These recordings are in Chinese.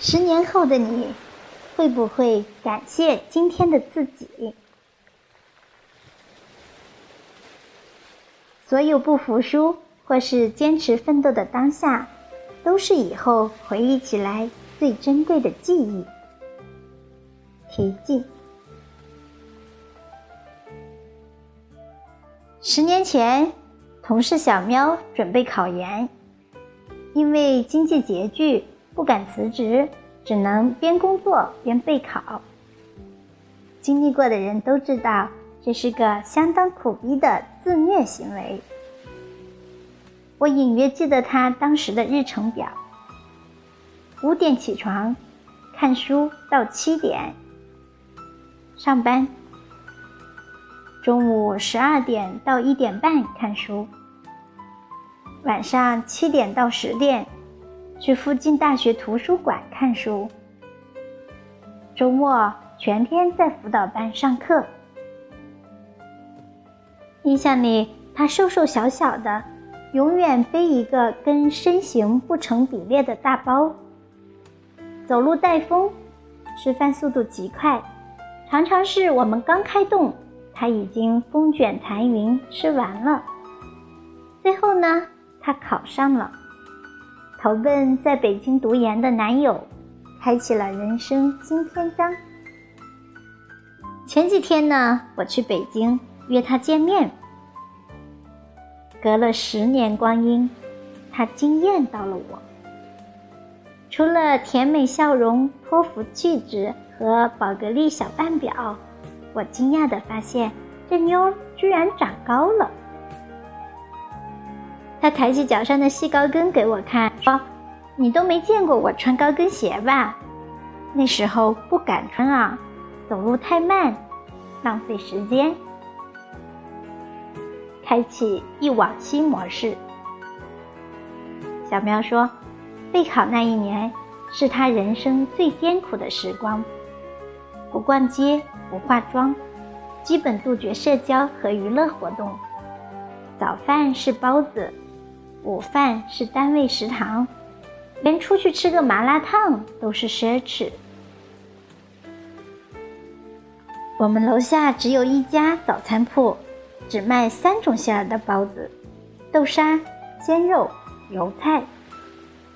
十年后的你，会不会感谢今天的自己？所有不服输或是坚持奋斗的当下，都是以后回忆起来最珍贵的记忆。题记：十年前，同事小喵准备考研，因为经济拮据。不敢辞职，只能边工作边备考。经历过的人都知道，这是个相当苦逼的自虐行为。我隐约记得他当时的日程表：五点起床，看书到七点，上班；中午十二点到一点半看书；晚上七点到十点。去附近大学图书馆看书，周末全天在辅导班上课。印象里，他瘦瘦小小的，永远背一个跟身形不成比例的大包，走路带风，吃饭速度极快，常常是我们刚开动，他已经风卷残云吃完了。最后呢，他考上了。投奔在北京读研的男友，开启了人生新篇章。前几天呢，我去北京约他见面，隔了十年光阴，他惊艳到了我。除了甜美笑容、托福气质和宝格丽小腕表，我惊讶的发现，这妞居然长高了。他抬起脚上的细高跟给我看，说：“你都没见过我穿高跟鞋吧？那时候不敢穿啊，走路太慢，浪费时间。”开启一往昔模式。小喵说：“备考那一年是他人生最艰苦的时光，不逛街，不化妆，基本杜绝社交和娱乐活动，早饭是包子。”午饭是单位食堂，连出去吃个麻辣烫都是奢侈。我们楼下只有一家早餐铺，只卖三种馅儿的包子：豆沙、鲜肉、油菜。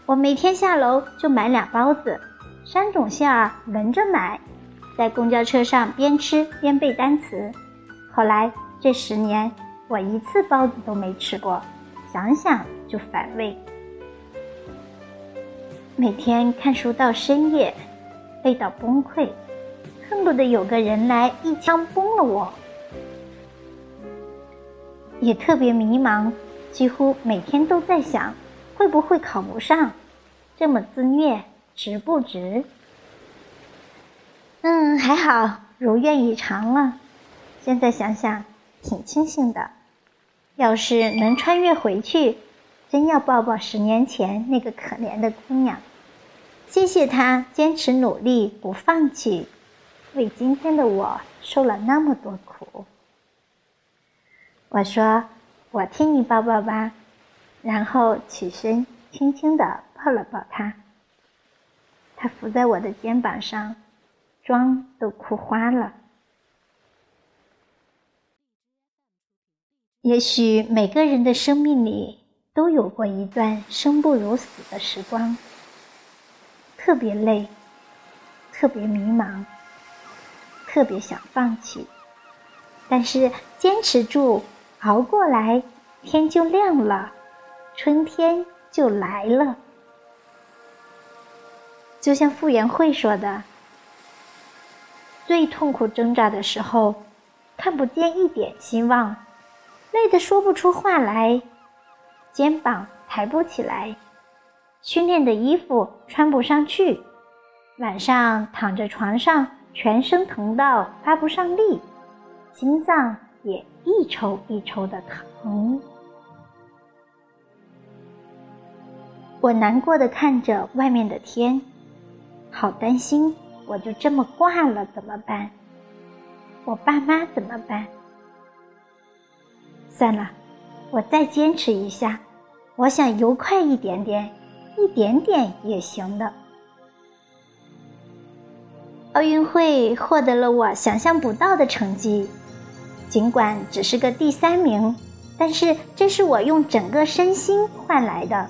我每天下楼就买俩包子，三种馅儿轮着买，在公交车上边吃边背单词。后来这十年，我一次包子都没吃过。想想就反胃。每天看书到深夜，累到崩溃，恨不得有个人来一枪崩了我。也特别迷茫，几乎每天都在想，会不会考不上？这么自虐，值不值？嗯，还好，如愿以偿了。现在想想，挺庆幸的。要是能穿越回去，真要抱抱十年前那个可怜的姑娘，谢谢她坚持努力不放弃，为今天的我受了那么多苦。我说：“我替你抱抱吧。”然后起身轻轻地抱了抱她。她伏在我的肩膀上，妆都哭花了。也许每个人的生命里都有过一段生不如死的时光，特别累，特别迷茫，特别想放弃，但是坚持住，熬过来，天就亮了，春天就来了。就像傅园慧说的：“最痛苦挣扎的时候，看不见一点希望。”累得说不出话来，肩膀抬不起来，训练的衣服穿不上去，晚上躺在床上全身疼到发不上力，心脏也一抽一抽的疼。我难过的看着外面的天，好担心，我就这么挂了怎么办？我爸妈怎么办？算了，我再坚持一下。我想游快一点点，一点点也行的。奥运会获得了我想象不到的成绩，尽管只是个第三名，但是这是我用整个身心换来的。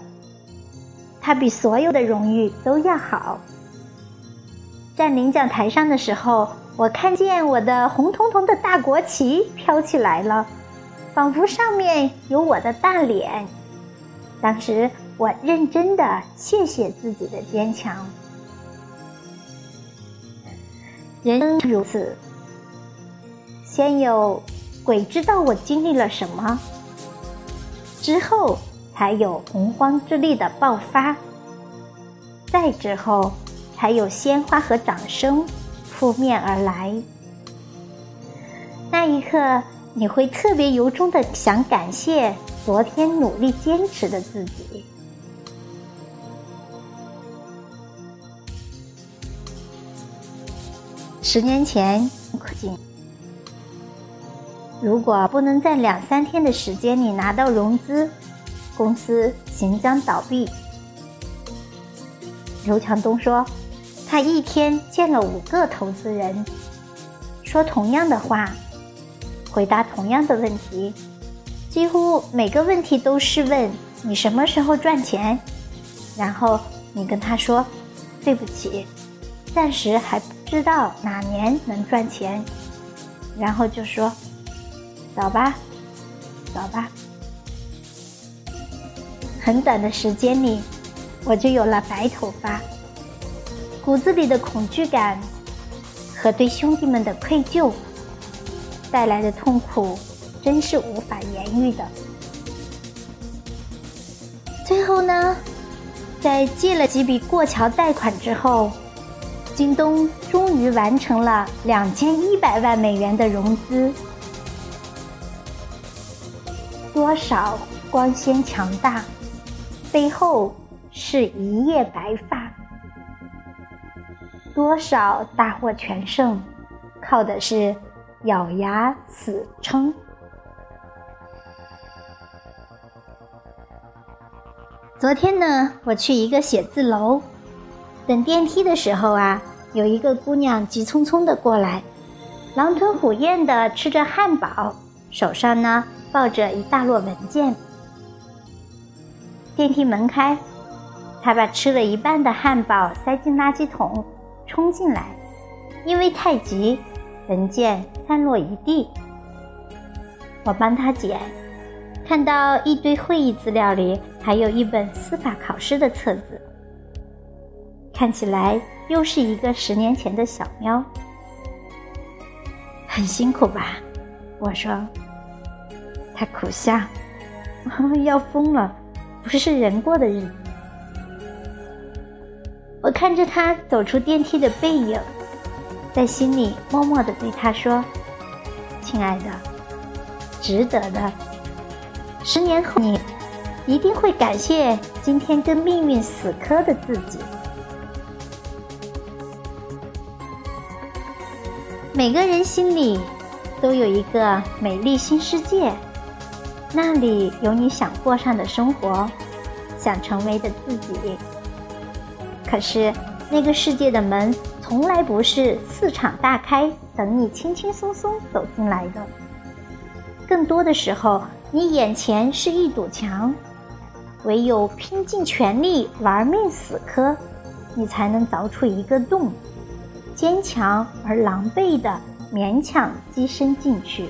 它比所有的荣誉都要好。站领奖台上的时候，我看见我的红彤彤的大国旗飘起来了，仿佛上面有我的大脸。当时我认真的谢谢自己的坚强。人生如此，先有鬼知道我经历了什么，之后才有洪荒之力的爆发，再之后才有鲜花和掌声扑面而来。那一刻，你会特别由衷的想感谢昨天努力坚持的自己。十年前，如果不能在两三天的时间里拿到融资，公司行将倒闭。刘强东说，他一天见了五个投资人，说同样的话，回答同样的问题，几乎每个问题都是问你什么时候赚钱，然后你跟他说，对不起，暂时还不。知道哪年能赚钱，然后就说：“走吧，走吧。”很短的时间里，我就有了白头发。骨子里的恐惧感和对兄弟们的愧疚带来的痛苦，真是无法言喻的。最后呢，在借了几笔过桥贷款之后。京东终于完成了两千一百万美元的融资，多少光鲜强大，背后是一夜白发；多少大获全胜，靠的是咬牙死撑。昨天呢，我去一个写字楼，等电梯的时候啊。有一个姑娘急匆匆的过来，狼吞虎咽的吃着汉堡，手上呢抱着一大摞文件。电梯门开，她把吃了一半的汉堡塞进垃圾桶，冲进来，因为太急，文件散落一地。我帮他捡，看到一堆会议资料里还有一本司法考试的册子，看起来。又是一个十年前的小喵，很辛苦吧？我说，他苦笑，要疯了，不是人过的日子。我看着他走出电梯的背影，在心里默默的对他说：“亲爱的，值得的。十年后，你一定会感谢今天跟命运死磕的自己。”每个人心里都有一个美丽新世界，那里有你想过上的生活，想成为的自己。可是，那个世界的门从来不是四场大开，等你轻轻松松走进来的。更多的时候，你眼前是一堵墙，唯有拼尽全力玩命死磕，你才能凿出一个洞。坚强而狼狈的勉强跻身进去，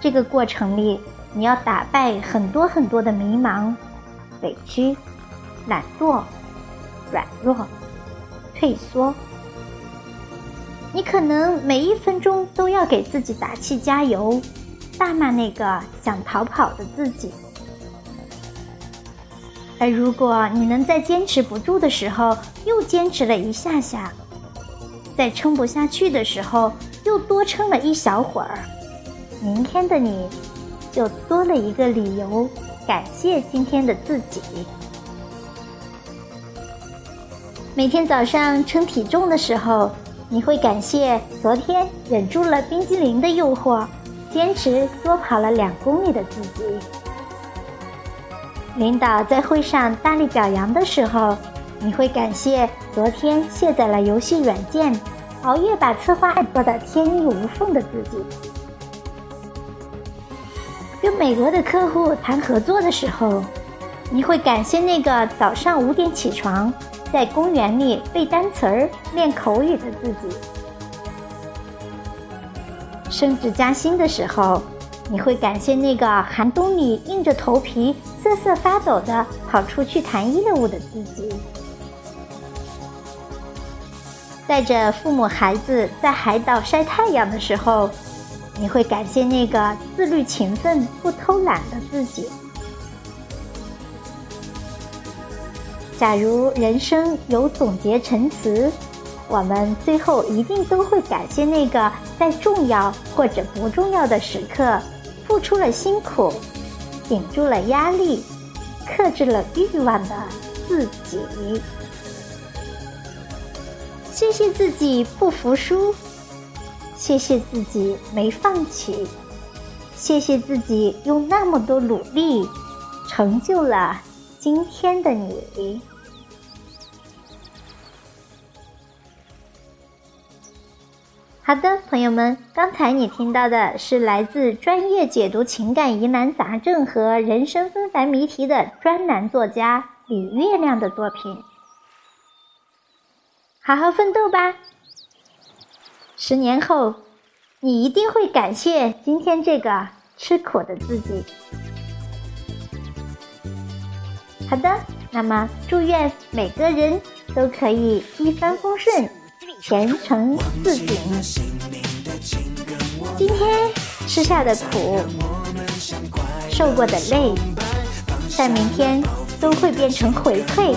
这个过程里，你要打败很多很多的迷茫、委屈、懒惰、软弱、退缩。你可能每一分钟都要给自己打气加油，大骂那个想逃跑的自己。而如果你能在坚持不住的时候，又坚持了一下下。在撑不下去的时候，又多撑了一小会儿，明天的你就多了一个理由感谢今天的自己。每天早上称体重的时候，你会感谢昨天忍住了冰激凌的诱惑，坚持多跑了两公里的自己。领导在会上大力表扬的时候，你会感谢昨天卸载了游戏软件，熬夜把策划案做的天衣无缝的自己。跟美国的客户谈合作的时候，你会感谢那个早上五点起床，在公园里背单词儿、练口语的自己。升职加薪的时候。你会感谢那个寒冬里硬着头皮瑟瑟发抖的跑出去谈业务的自己，带着父母孩子在海岛晒太阳的时候，你会感谢那个自律勤奋不偷懒的自己。假如人生有总结陈词，我们最后一定都会感谢那个在重要或者不重要的时刻。付出了辛苦，顶住了压力，克制了欲望的自己。谢谢自己不服输，谢谢自己没放弃，谢谢自己用那么多努力，成就了今天的你。好的，朋友们，刚才你听到的是来自专业解读情感疑难杂症和人生纷繁谜题的专栏作家李月亮的作品。好好奋斗吧，十年后，你一定会感谢今天这个吃苦的自己。好的，那么祝愿每个人都可以一帆风顺。前程似锦。今天吃下的苦，受过的累，在明天都会变成回馈。